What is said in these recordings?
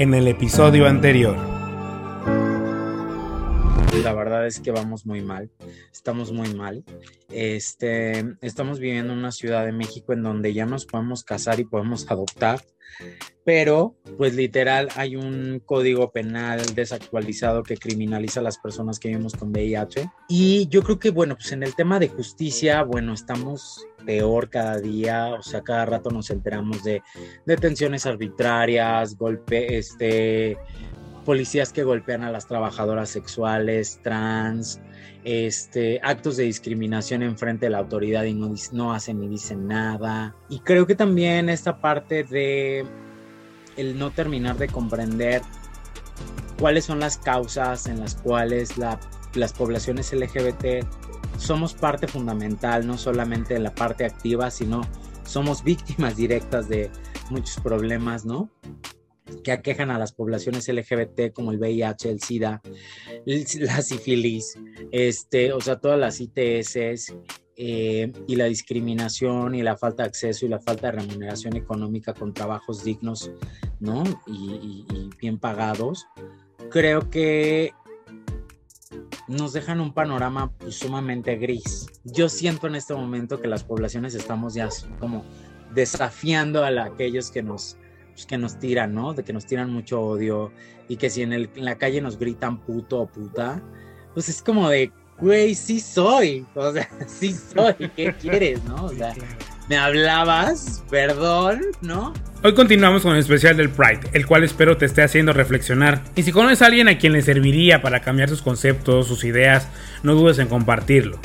en el episodio anterior. La verdad es que vamos muy mal, estamos muy mal. Este, estamos viviendo en una ciudad de México en donde ya nos podemos casar y podemos adoptar, pero pues literal hay un código penal desactualizado que criminaliza a las personas que vivimos con VIH. Y yo creo que, bueno, pues en el tema de justicia, bueno, estamos peor cada día, o sea, cada rato nos enteramos de detenciones arbitrarias, golpe, este policías que golpean a las trabajadoras sexuales, trans, este, actos de discriminación en frente de la autoridad y no, no hacen ni dicen nada. Y creo que también esta parte de el no terminar de comprender cuáles son las causas en las cuales las poblaciones LGBT somos parte fundamental, no solamente de la parte activa, sino somos víctimas directas de muchos problemas, ¿no? que aquejan a las poblaciones LGBT como el VIH, el SIDA, la sífilis, este, o sea, todas las ITS eh, y la discriminación y la falta de acceso y la falta de remuneración económica con trabajos dignos, ¿no? Y, bien pagados. Creo que nos dejan un panorama pues, sumamente gris. Yo siento en este momento que las poblaciones estamos ya como desafiando a aquellos que nos pues, que nos tiran, ¿no? De que nos tiran mucho odio y que si en, el, en la calle nos gritan puto o puta, pues es como de, güey, sí soy, o sea, sí soy, ¿qué quieres, no? O sea, me hablabas, perdón, ¿no? Hoy continuamos con el especial del Pride, el cual espero te esté haciendo reflexionar. Y si conoces a alguien a quien le serviría para cambiar sus conceptos, sus ideas, no dudes en compartirlo.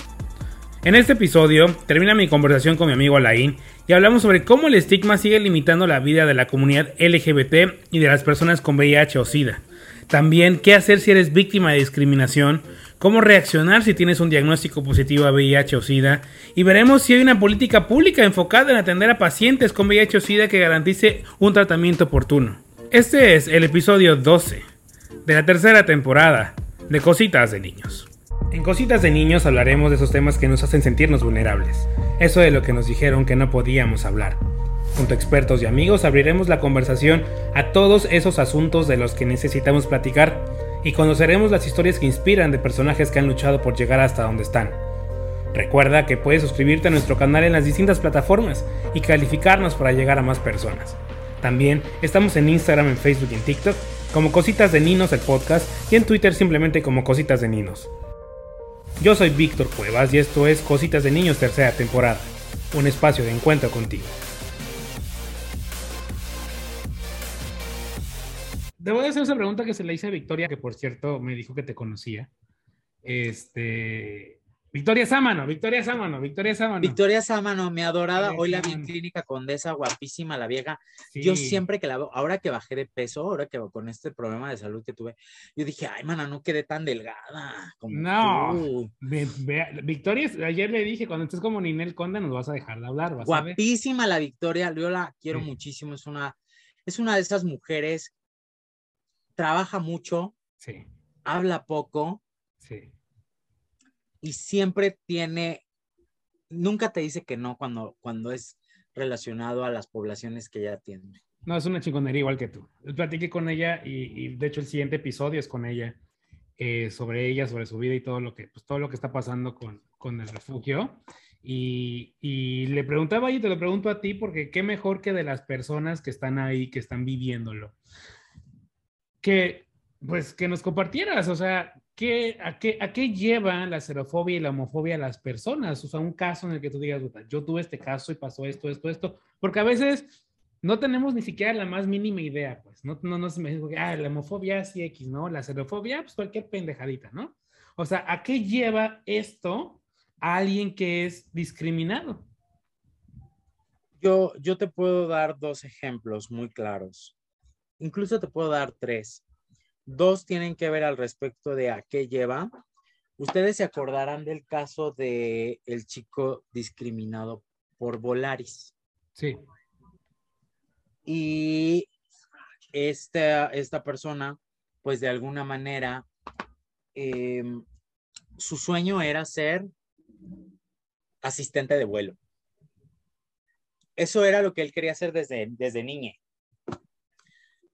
En este episodio termina mi conversación con mi amigo Alain y hablamos sobre cómo el estigma sigue limitando la vida de la comunidad LGBT y de las personas con VIH o SIDA. También qué hacer si eres víctima de discriminación, cómo reaccionar si tienes un diagnóstico positivo a VIH o SIDA y veremos si hay una política pública enfocada en atender a pacientes con VIH o SIDA que garantice un tratamiento oportuno. Este es el episodio 12 de la tercera temporada de Cositas de Niños. En Cositas de Niños hablaremos de esos temas que nos hacen sentirnos vulnerables, eso de lo que nos dijeron que no podíamos hablar. Junto a expertos y amigos abriremos la conversación a todos esos asuntos de los que necesitamos platicar y conoceremos las historias que inspiran de personajes que han luchado por llegar hasta donde están. Recuerda que puedes suscribirte a nuestro canal en las distintas plataformas y calificarnos para llegar a más personas. También estamos en Instagram, en Facebook y en TikTok como Cositas de Ninos el podcast y en Twitter simplemente como Cositas de Ninos. Yo soy Víctor Cuevas y esto es Cositas de Niños tercera temporada, un espacio de encuentro contigo. Debo hacer esa pregunta que se le hice a Victoria, que por cierto me dijo que te conocía. Este, Victoria Sámano, Victoria Sámano, Victoria Sámano. Victoria Sámano, mi adorada. Hoy la vi en Clínica Condesa, guapísima la vieja. Yo siempre que la veo, ahora que bajé de peso, ahora que con este problema de salud que tuve, yo dije, ay, mana, no quedé tan delgada. no, Victoria, ayer le dije, cuando estés como Ninel Conde, nos vas a dejar de hablar. guapísima la Victoria, yo la quiero muchísimo. Es una, es una de esas mujeres, trabaja mucho, sí. habla poco. Sí y siempre tiene, nunca te dice que no cuando, cuando es relacionado a las poblaciones que ya tiene. No, es una chingonería igual que tú. Platiqué con ella y, de hecho el siguiente episodio es con ella, eh, sobre ella, sobre su vida y todo lo que, pues, todo lo que está pasando con, con el refugio. Y, y, le preguntaba y te lo pregunto a ti porque qué mejor que de las personas que están ahí, que están viviéndolo. Que, pues, que nos compartieras, o sea, ¿qué, a, qué, ¿a qué lleva la xerofobia y la homofobia a las personas? O sea, un caso en el que tú digas, yo tuve este caso y pasó esto, esto, esto, porque a veces no tenemos ni siquiera la más mínima idea, pues, no, no, no se me dice, ah, la homofobia sí X, ¿no? La xerofobia, pues cualquier pendejadita, ¿no? O sea, ¿a qué lleva esto a alguien que es discriminado? Yo, yo te puedo dar dos ejemplos muy claros. Incluso te puedo dar tres. Dos tienen que ver al respecto de a qué lleva. Ustedes se acordarán del caso de el chico discriminado por Volaris. Sí. Y esta, esta persona, pues de alguna manera, em, su sueño era ser asistente de vuelo. Eso era lo que él quería hacer desde, desde niña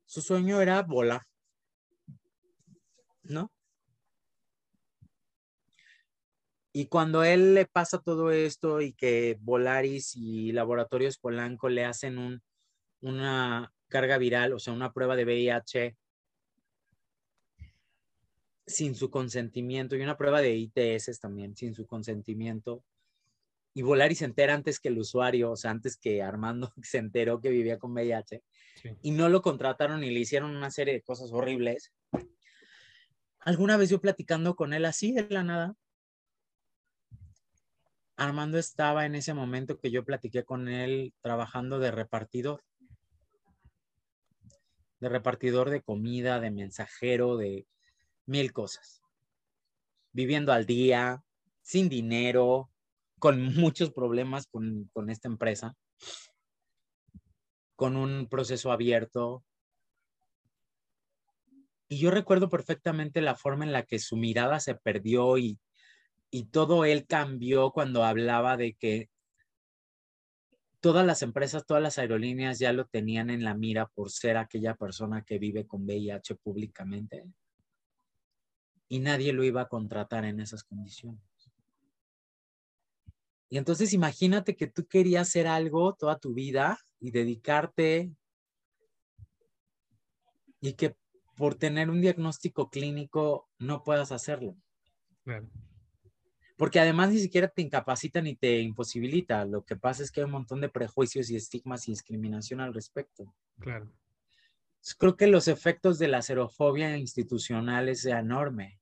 Su sueño era volar. ¿No? Y cuando él le pasa todo esto y que Volaris y Laboratorios Polanco le hacen un, una carga viral, o sea, una prueba de VIH sin su consentimiento y una prueba de ITS también sin su consentimiento. Y Volaris se entera antes que el usuario, o sea, antes que Armando se enteró que vivía con VIH y no lo contrataron y le hicieron una serie de cosas horribles. Alguna vez yo platicando con él así de la nada, Armando estaba en ese momento que yo platiqué con él trabajando de repartidor. De repartidor de comida, de mensajero, de mil cosas. Viviendo al día, sin dinero, con muchos problemas con, con esta empresa, con un proceso abierto. Y yo recuerdo perfectamente la forma en la que su mirada se perdió y y todo él cambió cuando hablaba de que todas las empresas, todas las aerolíneas ya lo tenían en la mira por ser aquella persona que vive con VIH públicamente. Y nadie lo iba a contratar en esas condiciones. Y entonces imagínate que tú querías hacer algo toda tu vida y dedicarte y que por tener un diagnóstico clínico no puedas hacerlo. Claro porque además ni siquiera te incapacita ni te imposibilita. Lo que pasa es que hay un montón de prejuicios y estigmas y discriminación al respecto. Claro. Creo que los efectos de la xerofobia institucional es enorme.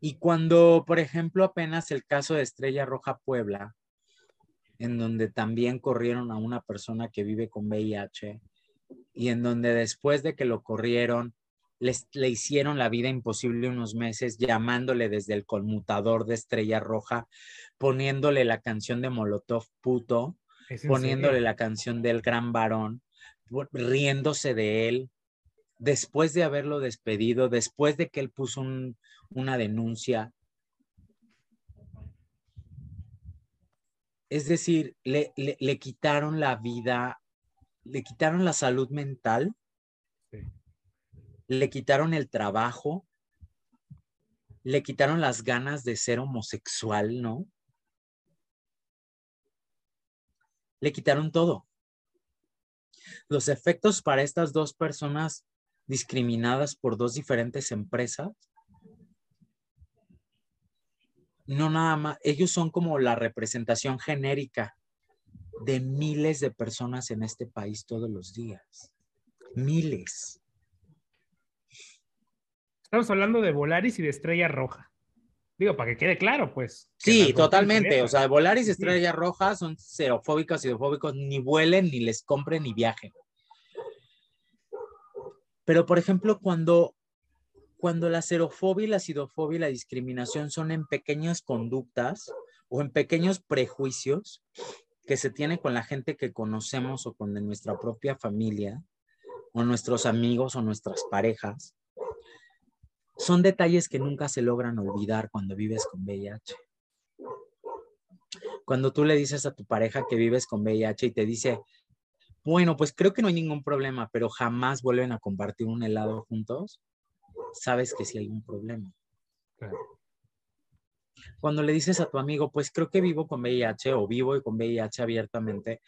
Y cuando, por ejemplo, apenas el caso de Estrella Roja Puebla, en donde también corrieron a una persona que vive con VIH, y en donde después de que lo corrieron, le hicieron la vida imposible unos meses llamándole desde el conmutador de Estrella Roja, poniéndole la canción de Molotov puto, poniéndole la canción del gran varón, riéndose de él, después de haberlo despedido, después de que él puso una denuncia. Es decir, le, le quitaron la vida, le quitaron la salud mental le quitaron el trabajo, le quitaron las ganas de ser homosexual, ¿no? Le quitaron todo. Los efectos para estas dos personas discriminadas por dos diferentes empresas, no nada más, ellos son como la representación genérica de miles de personas en este país todos los días. Miles. Estamos hablando de Volaris y de Estrella Roja. Digo, para que quede claro, pues. Sí, totalmente. O sea, Volaris y Estrella Roja son xerofóbicas y xerofóbicos, ni vuelen, ni les compren, ni viajen. Pero, por ejemplo, cuando, cuando la xerofobia y la sidofobia y la discriminación son en pequeñas conductas o en pequeños prejuicios que se tiene con la gente que conocemos o con nuestra propia familia, o nuestros amigos o nuestras parejas, son detalles que nunca se logran olvidar cuando vives con VIH. Cuando tú le dices a tu pareja que vives con VIH y te dice, bueno, pues creo que no hay ningún problema, pero jamás vuelven a compartir un helado juntos, sabes que sí hay un problema. Cuando le dices a tu amigo, pues creo que vivo con VIH o vivo con VIH abiertamente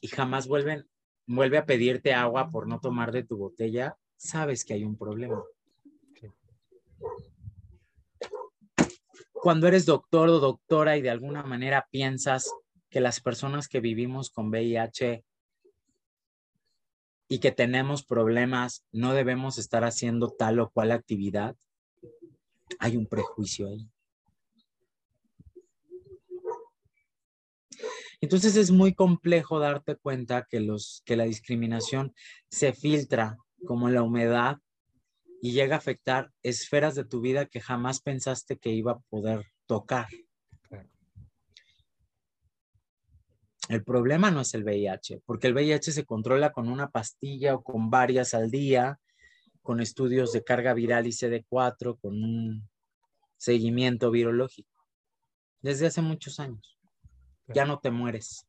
y jamás vuelven, vuelve a pedirte agua por no tomar de tu botella, sabes que hay un problema. Cuando eres doctor o doctora y de alguna manera piensas que las personas que vivimos con VIH y que tenemos problemas no debemos estar haciendo tal o cual actividad, hay un prejuicio ahí. Entonces es muy complejo darte cuenta que, los, que la discriminación se filtra como la humedad y llega a afectar esferas de tu vida que jamás pensaste que iba a poder tocar. El problema no es el VIH, porque el VIH se controla con una pastilla o con varias al día, con estudios de carga viral y CD4, con un seguimiento virológico. Desde hace muchos años. Ya no te mueres.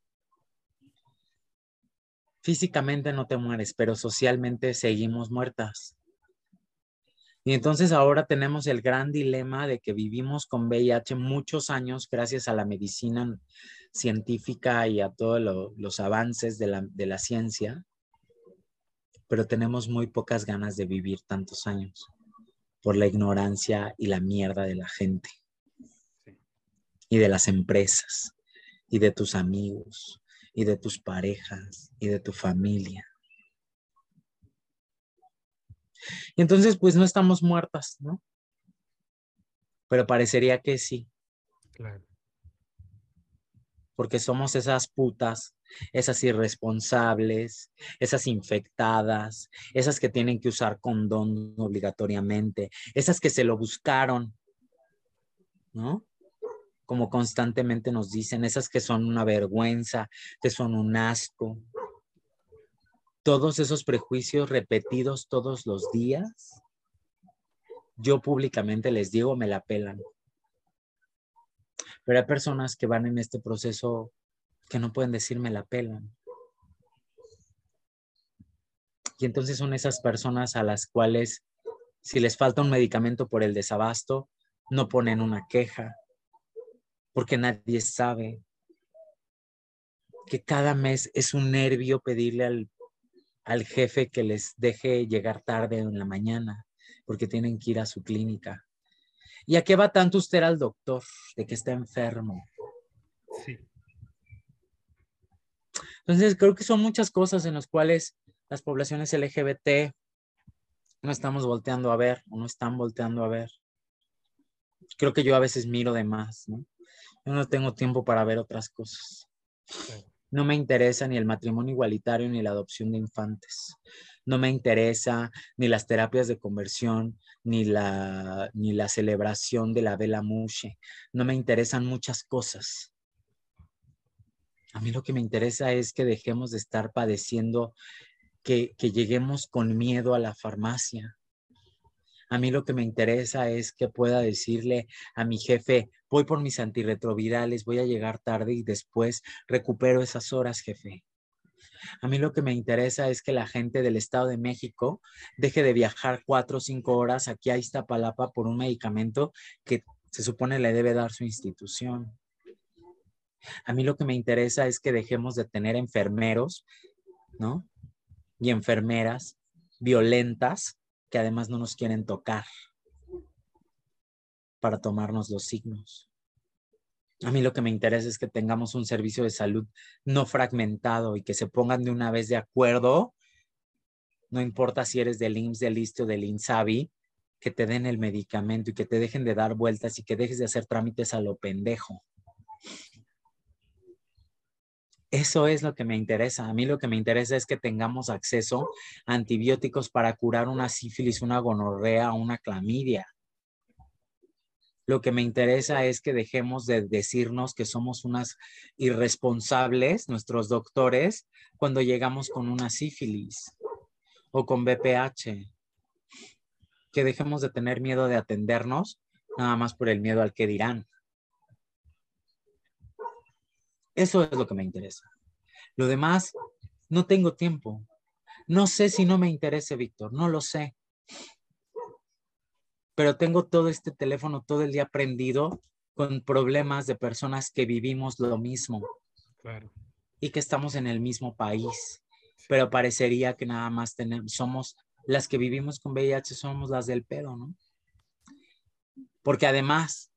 Físicamente no te mueres, pero socialmente seguimos muertas. Y entonces ahora tenemos el gran dilema de que vivimos con VIH muchos años gracias a la medicina científica y a todos los avances de la, de la ciencia, pero tenemos muy pocas ganas de vivir tantos años por la ignorancia y la mierda de la gente y de las empresas y de tus amigos y de tus parejas y de tu familia. Y entonces, pues no estamos muertas, ¿no? Pero parecería que sí. Claro. Porque somos esas putas, esas irresponsables, esas infectadas, esas que tienen que usar condón obligatoriamente, esas que se lo buscaron, ¿no? Como constantemente nos dicen, esas que son una vergüenza, que son un asco, todos esos prejuicios repetidos todos los días, yo públicamente les digo, me la pelan. Pero hay personas que van en este proceso que no pueden decir me la pelan. Y entonces son esas personas a las cuales, si les falta un medicamento por el desabasto, no ponen una queja, porque nadie sabe que cada mes es un nervio pedirle al al jefe que les deje llegar tarde en la mañana porque tienen que ir a su clínica. ¿Y a qué va tanto usted al doctor de que está enfermo? Sí. Entonces, creo que son muchas cosas en las cuales las poblaciones LGBT no estamos volteando a ver o no están volteando a ver. Creo que yo a veces miro de más, ¿no? Yo no tengo tiempo para ver otras cosas. No me interesa ni el matrimonio igualitario ni la adopción de infantes. No me interesa ni las terapias de conversión, ni la, ni la celebración de la vela mushe. No me interesan muchas cosas. A mí lo que me interesa es que dejemos de estar padeciendo, que, que lleguemos con miedo a la farmacia, a mí lo que me interesa es que pueda decirle a mi jefe, voy por mis antirretrovirales, voy a llegar tarde y después recupero esas horas, jefe. A mí lo que me interesa es que la gente del Estado de México deje de viajar cuatro o cinco horas aquí a Iztapalapa por un medicamento que se supone le debe dar su institución. A mí lo que me interesa es que dejemos de tener enfermeros, ¿no? Y enfermeras violentas que además no nos quieren tocar para tomarnos los signos. A mí lo que me interesa es que tengamos un servicio de salud no fragmentado y que se pongan de una vez de acuerdo, no importa si eres del IMSS, del ISTE o del INSABI, que te den el medicamento y que te dejen de dar vueltas y que dejes de hacer trámites a lo pendejo. Eso es lo que me interesa. A mí lo que me interesa es que tengamos acceso a antibióticos para curar una sífilis, una gonorrea, una clamidia. Lo que me interesa es que dejemos de decirnos que somos unas irresponsables, nuestros doctores, cuando llegamos con una sífilis o con BPH. Que dejemos de tener miedo de atendernos nada más por el miedo al que dirán. Eso es lo que me interesa. Lo demás, no tengo tiempo. No sé si no me interesa, Víctor, no lo sé. Pero tengo todo este teléfono todo el día prendido con problemas de personas que vivimos lo mismo. Claro. Y que estamos en el mismo país. Pero parecería que nada más tenemos, somos las que vivimos con VIH, somos las del pedo, ¿no? Porque además,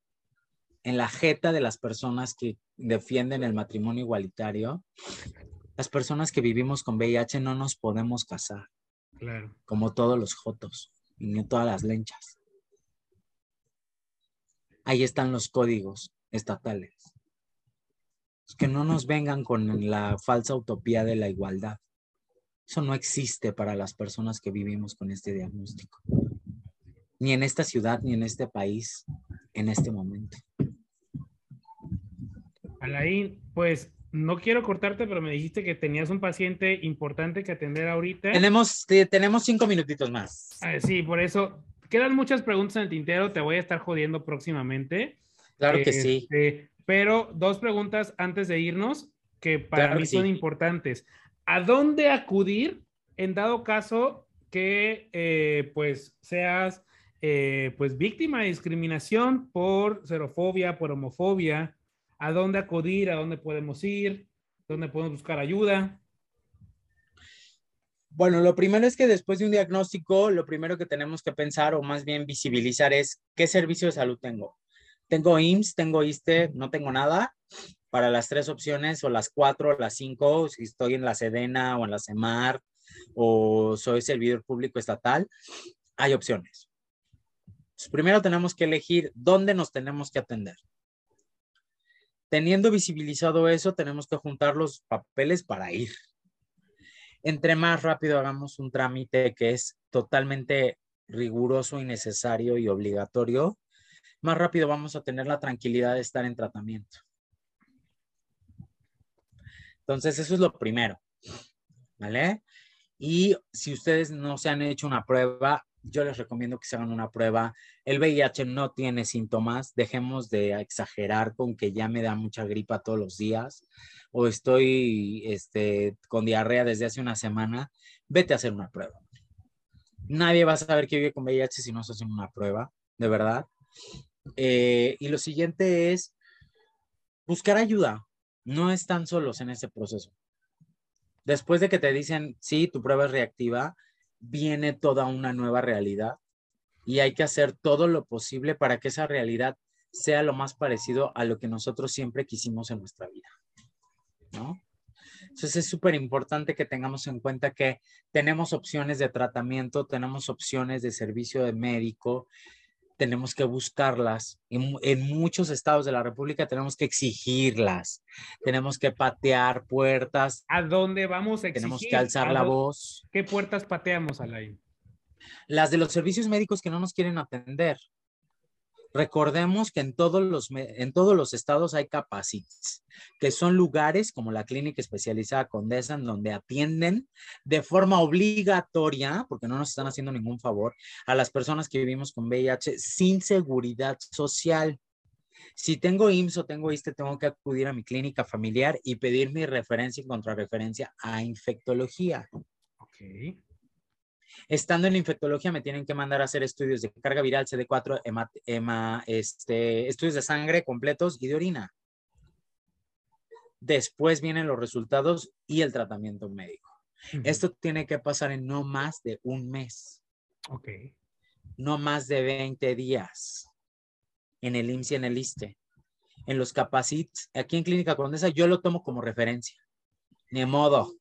en la jeta de las personas que defienden el matrimonio igualitario, las personas que vivimos con VIH no nos podemos casar. Claro. Como todos los jotos y ni todas las lenchas. Ahí están los códigos estatales. Que no nos vengan con la falsa utopía de la igualdad. Eso no existe para las personas que vivimos con este diagnóstico. Ni en esta ciudad, ni en este país, en este momento. Alain, pues no quiero cortarte, pero me dijiste que tenías un paciente importante que atender ahorita. Tenemos, tenemos cinco minutitos más. Ah, sí, por eso quedan muchas preguntas en el tintero. Te voy a estar jodiendo próximamente. Claro que sí. Este, pero dos preguntas antes de irnos que para mí son importantes. ¿A dónde acudir en dado caso que eh, pues seas eh, pues víctima de discriminación por xerofobia, por homofobia? ¿A dónde acudir? ¿A dónde podemos ir? ¿Dónde podemos buscar ayuda? Bueno, lo primero es que después de un diagnóstico, lo primero que tenemos que pensar o más bien visibilizar es qué servicio de salud tengo. Tengo IMSS, tengo ISTE, no tengo nada para las tres opciones o las cuatro o las cinco, si estoy en la Sedena o en la CEMAR o soy servidor público estatal, hay opciones. primero tenemos que elegir dónde nos tenemos que atender. Teniendo visibilizado eso, tenemos que juntar los papeles para ir entre más rápido hagamos un trámite que es totalmente riguroso y necesario y obligatorio, más rápido vamos a tener la tranquilidad de estar en tratamiento. Entonces, eso es lo primero. ¿Vale? Y si ustedes no se han hecho una prueba, yo les recomiendo que se hagan una prueba. El VIH no tiene síntomas, dejemos de exagerar con que ya me da mucha gripa todos los días o estoy este, con diarrea desde hace una semana, vete a hacer una prueba. Nadie va a saber que vive con VIH si no se hace una prueba, de verdad. Eh, y lo siguiente es buscar ayuda. No están solos en ese proceso. Después de que te dicen, sí, tu prueba es reactiva, viene toda una nueva realidad y hay que hacer todo lo posible para que esa realidad sea lo más parecido a lo que nosotros siempre quisimos en nuestra vida. ¿No? Entonces es súper importante que tengamos en cuenta que tenemos opciones de tratamiento, tenemos opciones de servicio de médico, tenemos que buscarlas. En, en, muchos estados de la República tenemos que exigirlas. Tenemos que patear puertas. ¿A dónde vamos a exigir? Tenemos que alzar la voz. ¿Qué puertas pateamos, Alain? Las de los servicios médicos que no nos quieren atender. Recordemos que en todos los, en todos los estados hay capacites, que son lugares como la Clínica Especializada Condesa, en donde atienden de forma obligatoria, porque no nos están haciendo ningún favor, a las personas que vivimos con VIH sin seguridad social. Si tengo IMSS o tengo ISTE, tengo que acudir a mi clínica familiar y pedir mi referencia y contrarreferencia a infectología. Ok. Estando en infectología me tienen que mandar a hacer estudios de carga viral, CD4, este, estudios de sangre completos y de orina. Después vienen los resultados y el tratamiento médico. Esto tiene que pasar en no más de un mes. Ok. No más de 20 días en el IMSS y en el ISTE. En los capacits, aquí en Clínica Condesa, yo lo tomo como referencia. Ni modo.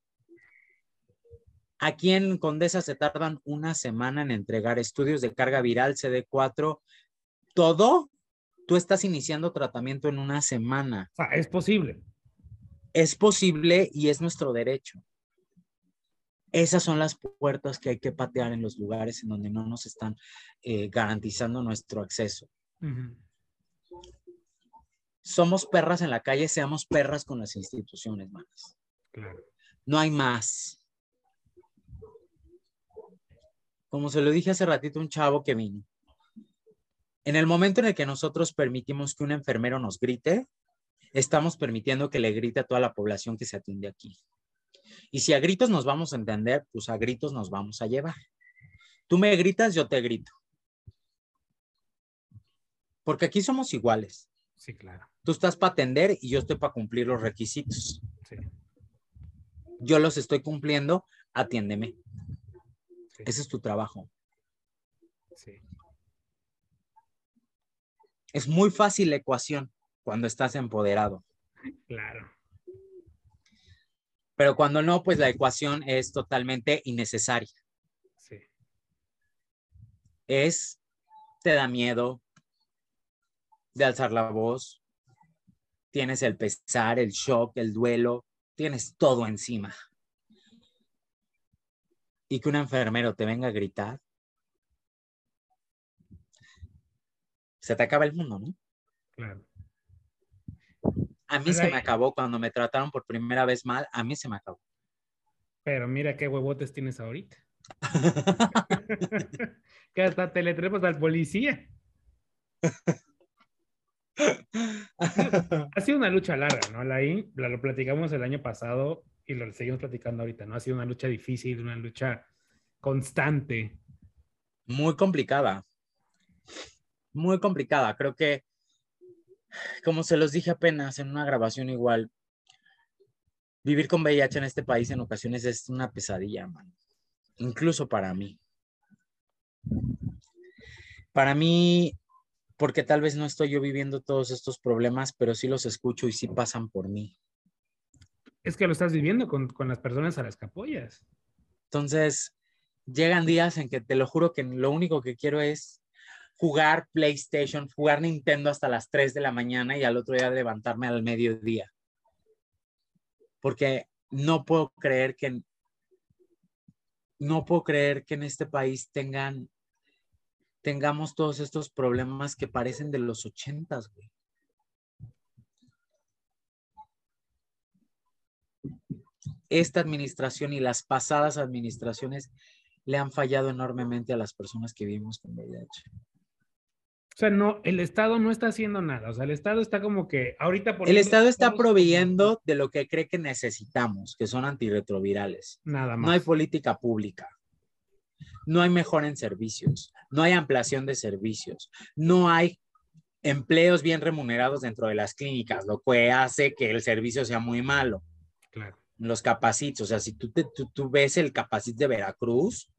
Aquí en Condesa se tardan una semana en entregar estudios de carga viral, CD4, todo. Tú estás iniciando tratamiento en una semana. O sea, es posible. Es posible y es nuestro derecho. Esas son las puertas que hay que patear en los lugares en donde no nos están eh, garantizando nuestro acceso. Somos perras en la calle, seamos perras con las instituciones, manas. Claro. No hay más como se lo dije hace ratito un chavo que vino. En el momento en el que nosotros permitimos que un enfermero nos grite, estamos permitiendo que le grite a toda la población que se atiende aquí. Y si a gritos nos vamos a entender, pues a gritos nos vamos a llevar. Tú me gritas, yo te grito. Porque aquí somos iguales. Sí, claro. Tú estás para atender y yo estoy para cumplir los requisitos. Sí. Yo los estoy cumpliendo, atiéndeme. Ese es tu trabajo. Sí. Es muy fácil la ecuación cuando estás empoderado. Claro. Pero cuando no, pues la ecuación es totalmente innecesaria. Sí. Es, te da miedo de alzar la voz, tienes el pesar, el shock, el duelo, tienes todo encima y que un enfermero te venga a gritar, se te acaba el mundo, ¿no? Claro. A mí se me acabó cuando me trataron por primera vez mal, a mí se me acabó. Pero mira qué huevotes tienes ahorita. que hasta te le trepas al policía. ha sido una lucha larga, ¿no? La, lo platicamos el año pasado y lo seguimos platicando ahorita, ¿no? Ha sido una lucha difícil, una lucha constante. Muy complicada. Muy complicada. Creo que, como se los dije apenas en una grabación igual, vivir con VIH en este país en ocasiones es una pesadilla, man. Incluso para mí. Para mí, porque tal vez no estoy yo viviendo todos estos problemas, pero sí los escucho y sí pasan por mí. Es que lo estás viviendo con, las personas a las que apoyas. Entonces, llegan días en que te lo juro que lo único que quiero es jugar PlayStation, jugar Nintendo hasta las 3 de la mañana y al otro día levantarme al mediodía. Porque no puedo creer que no puedo creer que en este país tengan tengamos todos estos problemas que parecen de los ochentas, güey. Esta administración y las pasadas administraciones le han fallado enormemente a las personas que vivimos con VIH. O sea, no, el Estado no está haciendo nada. O sea, el Estado está como que ahorita... El Estado está proveyendo de lo que cree que necesitamos, que son antirretrovirales. Nada más. No hay política pública no hay mejora en servicios, no hay ampliación de servicios, no hay empleos bien remunerados dentro de las clínicas, lo que hace que el servicio sea muy malo. Claro. Los capacitos, o sea, si tú, tú, ves el capacit de Veracruz,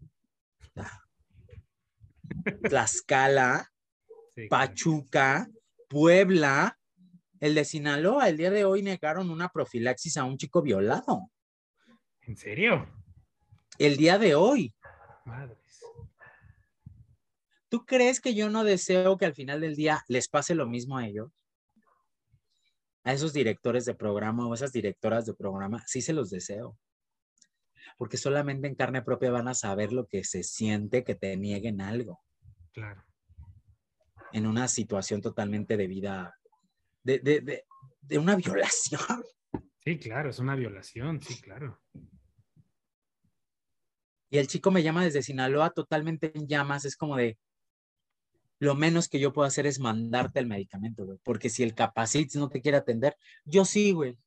Tlaxcala, Pachuca, Puebla, el de Sinaloa, el día de hoy negaron una profilaxis a un chico violado. ¿En serio? El día de hoy. Madres. ¿Tú crees que yo no deseo que al final del día les pase lo mismo a ellos? A esos directores de programa o esas directoras de programa, sí se los deseo. Porque solamente en carne propia van a saber lo que se siente que te nieguen algo. Claro. En una situación totalmente de vida, de, de, de una violación. Sí, claro, es una violación, sí, claro. Y el chico me llama desde Sinaloa totalmente en llamas, es como de, lo menos que yo puedo hacer es mandarte el medicamento, güey, porque si el capacit no te quiere atender, yo sí, güey.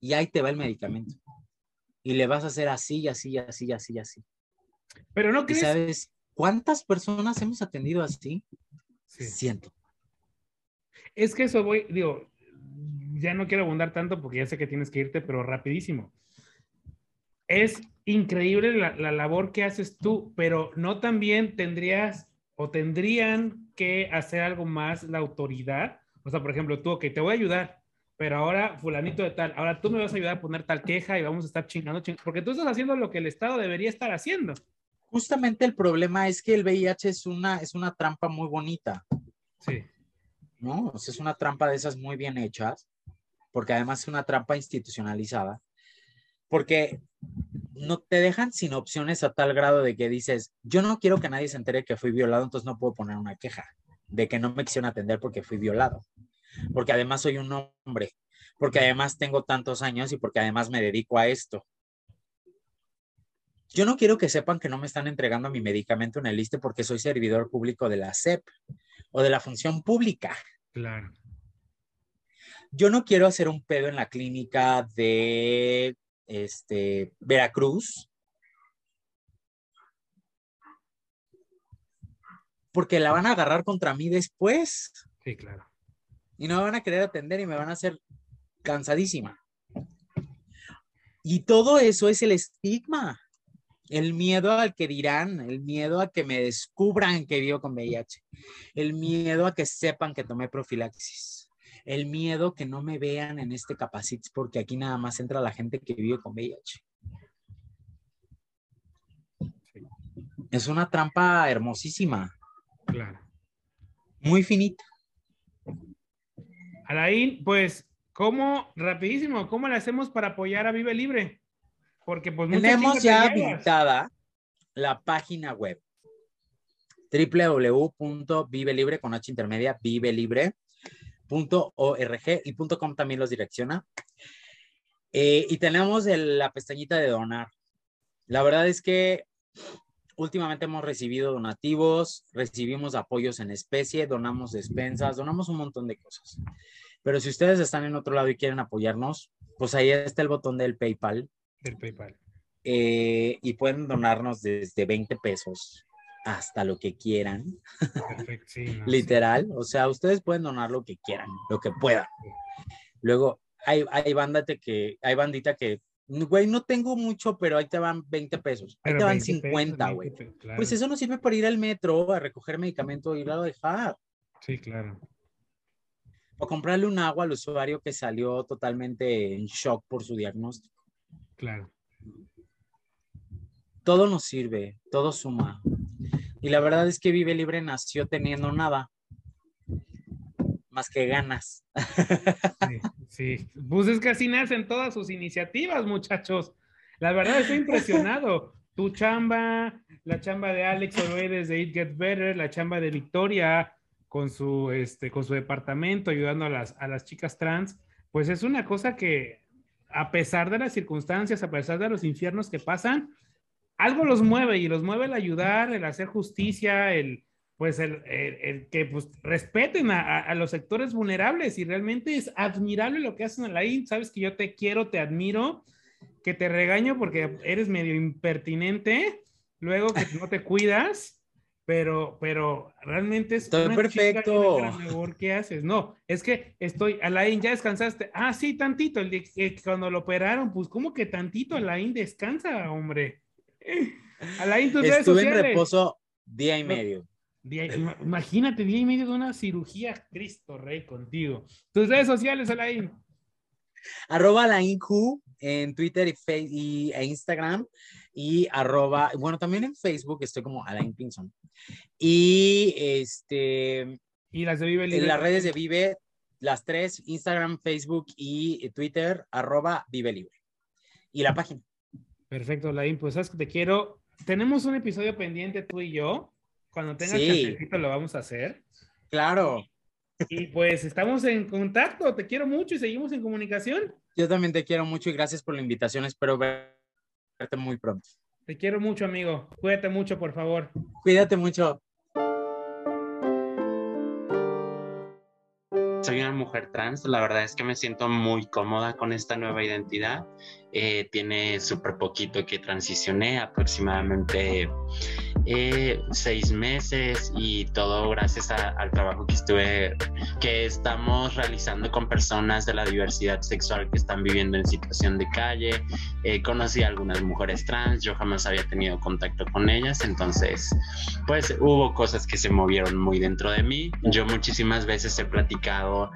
Y ahí te va el medicamento. Y le vas a hacer así, así, así, así, así. Pero no crees. ¿Sabes cuántas personas hemos atendido así? Sí. Siento. Es que eso voy, digo, ya no quiero abundar tanto porque ya sé que tienes que irte, pero rapidísimo es increíble la, labor que haces tú, pero no también tendrías o tendrían que hacer algo más la autoridad. O sea, por ejemplo, tú, que te voy a ayudar, pero ahora fulanito de tal, ahora tú me vas a ayudar a poner tal queja y vamos a estar chingando, porque tú estás haciendo lo que el Estado debería estar haciendo. Justamente el problema es que el VIH es una, es una trampa muy bonita. Sí. ¿No? es una trampa de esas muy bien hechas, porque además es una trampa institucionalizada porque no te dejan sin opciones a tal grado de que dices, yo no quiero que nadie se entere que fui violado, entonces no puedo poner una queja de que no me quisieron atender porque fui violado, porque además soy un hombre, porque además tengo tantos años y porque además me dedico a esto. Yo no quiero que sepan que no me están entregando mi medicamento en el liste porque soy servidor público de la SEP o de la función pública. Claro. Yo no quiero hacer un pedo en la clínica de este, Veracruz. Porque la van a agarrar contra mí después. Sí, claro. Y no me van a querer atender y me van a hacer cansadísima. Y todo eso es el estigma, el miedo al que dirán, el miedo a que me descubran que vivo con VIH, el miedo a que sepan que tomé profilaxis el miedo que no me vean en este capacit porque aquí nada más entra la gente que vive con VIH. Es una trampa hermosísima. Claro. Muy finita. Alain, pues, ¿cómo, rapidísimo, cómo le hacemos para apoyar a Vive Libre? Porque pues tenemos ya habilitada la página web www.vivelibre con H intermedia, vive libre .org y .com también los direcciona. Eh, y tenemos la pestañita de donar. La verdad es que últimamente hemos recibido donativos, recibimos apoyos en especie, donamos despensas, donamos un montón de cosas. Pero si ustedes están en otro lado y quieren apoyarnos, pues ahí está el botón del PayPal. El PayPal. Eh, y pueden donarnos desde 20 pesos hasta lo que quieran. Literal, o sea, ustedes pueden donar lo que quieran, lo que puedan. Luego, hay, hay, que, hay bandita que güey, no tengo mucho, pero ahí te van 20 pesos. Ahí te van 50, güey. Pues eso no sirve para ir al metro a recoger medicamento y irlo a dejar. Sí, claro. O comprarle un agua al usuario que salió totalmente en shock por su diagnóstico. Claro. Todo nos sirve, todo suma. Y la verdad es que Vive Libre nació teniendo nada más que ganas. Sí. Pues es que así nacen todas sus iniciativas, muchachos. La verdad estoy impresionado. Tu chamba, la chamba de Alex Oroedes de It Get Better, la chamba de Victoria con su, este, con su departamento ayudando a las, a las chicas trans, pues es una cosa que a pesar de las circunstancias, a pesar de los infiernos que pasan, algo los mueve y los mueve el ayudar, el hacer justicia, el, pues el, que pues respeten a, los sectores vulnerables y realmente es admirable lo que hacen ahí. Sabes que yo te quiero, te admiro, que te regaño porque eres medio impertinente, luego que no te cuidas, pero, pero realmente es Todo perfecto. ¿Qué haces? No, es que estoy, Alain, ¿ya descansaste? Ah, sí, tantito, el cuando lo operaron, pues ¿cómo que tantito Alain descansa, hombre? Alain, tus Estuve en reposo día y medio imagínate, día y medio de una cirugía, Cristo Rey, contigo. Tus redes sociales, Alain. Arroba Alain Q en Twitter y, y, e Instagram. Y arroba, bueno, también en Facebook estoy como Alain Pinson. Y este. Y las de Vive En las redes de Vive, las tres, Instagram, Facebook y Twitter, arroba Vive Libre. Y la página. Perfecto, Alain. Pues sabes que te quiero. Tenemos un episodio pendiente tú y yo cuando tengas sí. lo vamos a hacer. Claro. Y pues estamos en contacto. Te quiero mucho y seguimos en comunicación. Yo también te quiero mucho y gracias por la invitación. Espero verte muy pronto. Te quiero mucho, amigo. Cuídate mucho, por favor. Cuídate mucho. Mujer trans, la verdad es que me siento muy cómoda con esta nueva identidad. Eh, tiene súper poquito que transicioné, aproximadamente eh, seis meses y todo gracias al trabajo que estuve, que estamos realizando con personas de la diversidad sexual que están viviendo en situación de calle. Eh, conocí a algunas mujeres trans, yo jamás había tenido contacto con ellas, entonces pues hubo cosas que se movieron muy dentro de mí. Yo muchísimas veces he platicado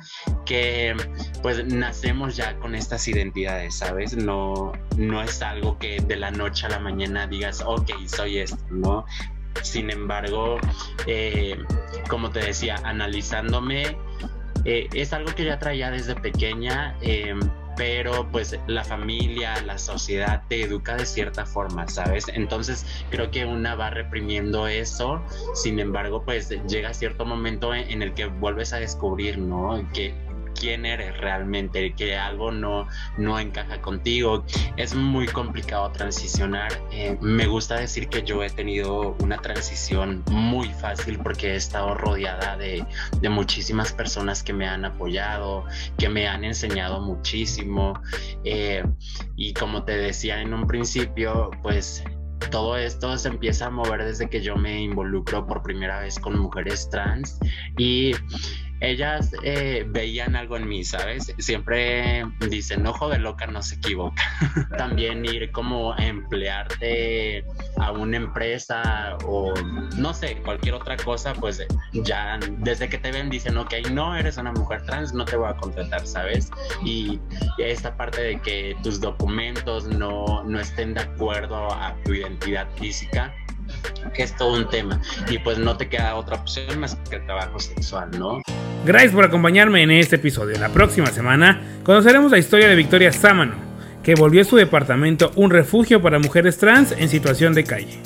que pues nacemos ya con estas identidades, ¿sabes? No, no es algo que de la noche a la mañana digas, ok, soy esto, ¿no? Sin embargo, eh, como te decía, analizándome, eh, es algo que ya traía desde pequeña, em, pero pues la familia, la sociedad te educa de cierta forma, ¿sabes? Entonces creo que una va reprimiendo eso, sin embargo, pues llega cierto momento en, en el que vuelves a descubrir, ¿no? Que quién eres realmente, que algo no, no encaja contigo. Es muy complicado transicionar. Eh, me gusta decir que yo he tenido una transición muy fácil porque he estado rodeada de, de muchísimas personas que me han apoyado, que me han enseñado muchísimo. Eh, y como te decía en un principio, pues todo esto se empieza a mover desde que yo me involucro por primera vez con mujeres trans y ellas eh, veían algo en mí, ¿sabes? Siempre dicen, ojo de loca no se equivoca. También ir como a emplearte a una empresa o no sé, cualquier otra cosa, pues ya desde que te ven dicen, ok, no eres una mujer trans, no te voy a contratar, ¿sabes? Y esta parte de que tus documentos no, no estén de acuerdo a tu identidad física, que es todo un tema. Y pues no te queda otra opción más que el trabajo sexual, ¿no? Gracias por acompañarme en este episodio. La próxima semana conoceremos la historia de Victoria Sámano, que volvió a su departamento un refugio para mujeres trans en situación de calle.